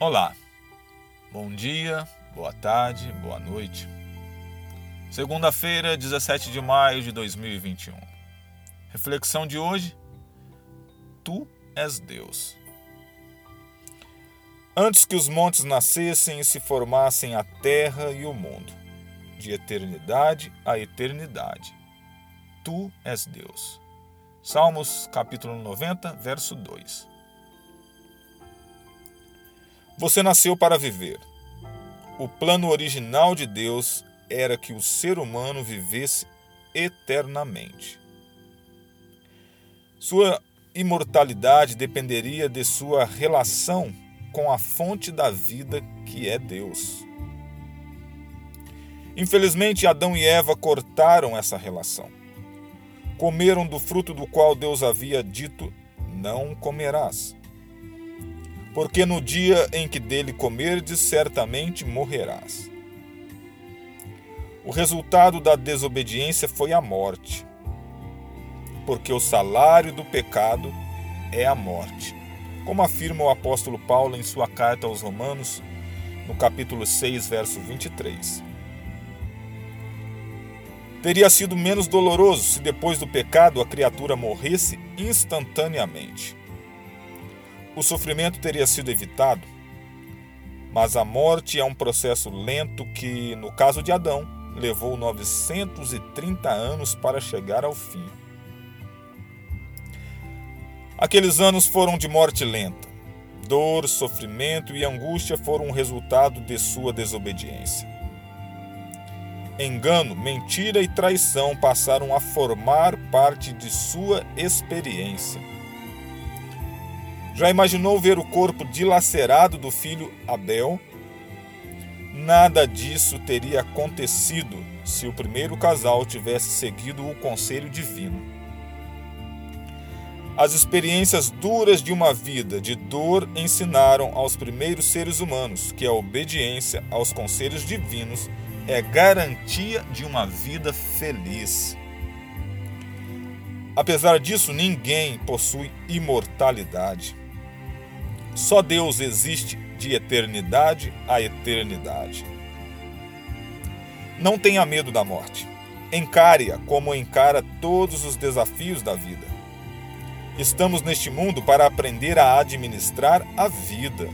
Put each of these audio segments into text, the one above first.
Olá, bom dia, boa tarde, boa noite. Segunda-feira, 17 de maio de 2021. Reflexão de hoje: Tu és Deus. Antes que os montes nascessem e se formassem a terra e o mundo, de eternidade a eternidade, Tu és Deus. Salmos capítulo 90, verso 2. Você nasceu para viver. O plano original de Deus era que o ser humano vivesse eternamente. Sua imortalidade dependeria de sua relação com a fonte da vida que é Deus. Infelizmente, Adão e Eva cortaram essa relação. Comeram do fruto do qual Deus havia dito: Não comerás porque no dia em que dele comerdes, certamente morrerás. O resultado da desobediência foi a morte, porque o salário do pecado é a morte, como afirma o apóstolo Paulo em sua carta aos Romanos, no capítulo 6, verso 23. Teria sido menos doloroso se depois do pecado a criatura morresse instantaneamente o sofrimento teria sido evitado. Mas a morte é um processo lento que, no caso de Adão, levou 930 anos para chegar ao fim. Aqueles anos foram de morte lenta. Dor, sofrimento e angústia foram o resultado de sua desobediência. Engano, mentira e traição passaram a formar parte de sua experiência. Já imaginou ver o corpo dilacerado do filho Abel? Nada disso teria acontecido se o primeiro casal tivesse seguido o conselho divino. As experiências duras de uma vida de dor ensinaram aos primeiros seres humanos que a obediência aos conselhos divinos é garantia de uma vida feliz. Apesar disso, ninguém possui imortalidade. Só Deus existe de eternidade a eternidade. Não tenha medo da morte. Encare-a como encara todos os desafios da vida. Estamos neste mundo para aprender a administrar a vida.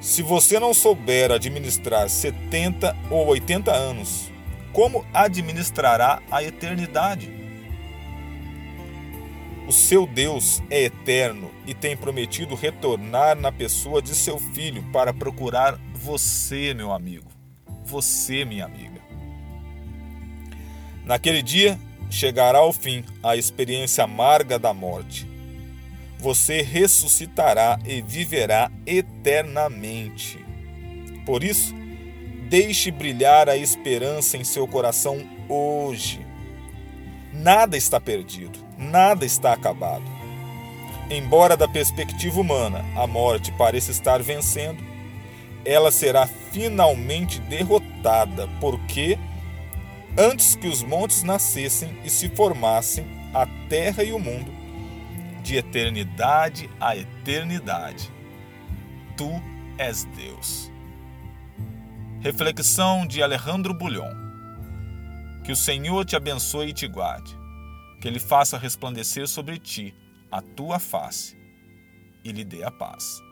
Se você não souber administrar 70 ou 80 anos, como administrará a eternidade? O seu Deus é eterno e tem prometido retornar na pessoa de seu filho para procurar você, meu amigo. Você, minha amiga. Naquele dia chegará ao fim a experiência amarga da morte. Você ressuscitará e viverá eternamente. Por isso, deixe brilhar a esperança em seu coração hoje. Nada está perdido nada está acabado. Embora da perspectiva humana a morte pareça estar vencendo, ela será finalmente derrotada, porque antes que os montes nascessem e se formassem, a terra e o mundo, de eternidade a eternidade, tu és Deus. Reflexão de Alejandro Bulhon. Que o Senhor te abençoe e te guarde que ele faça resplandecer sobre ti a tua face e lhe dê a paz.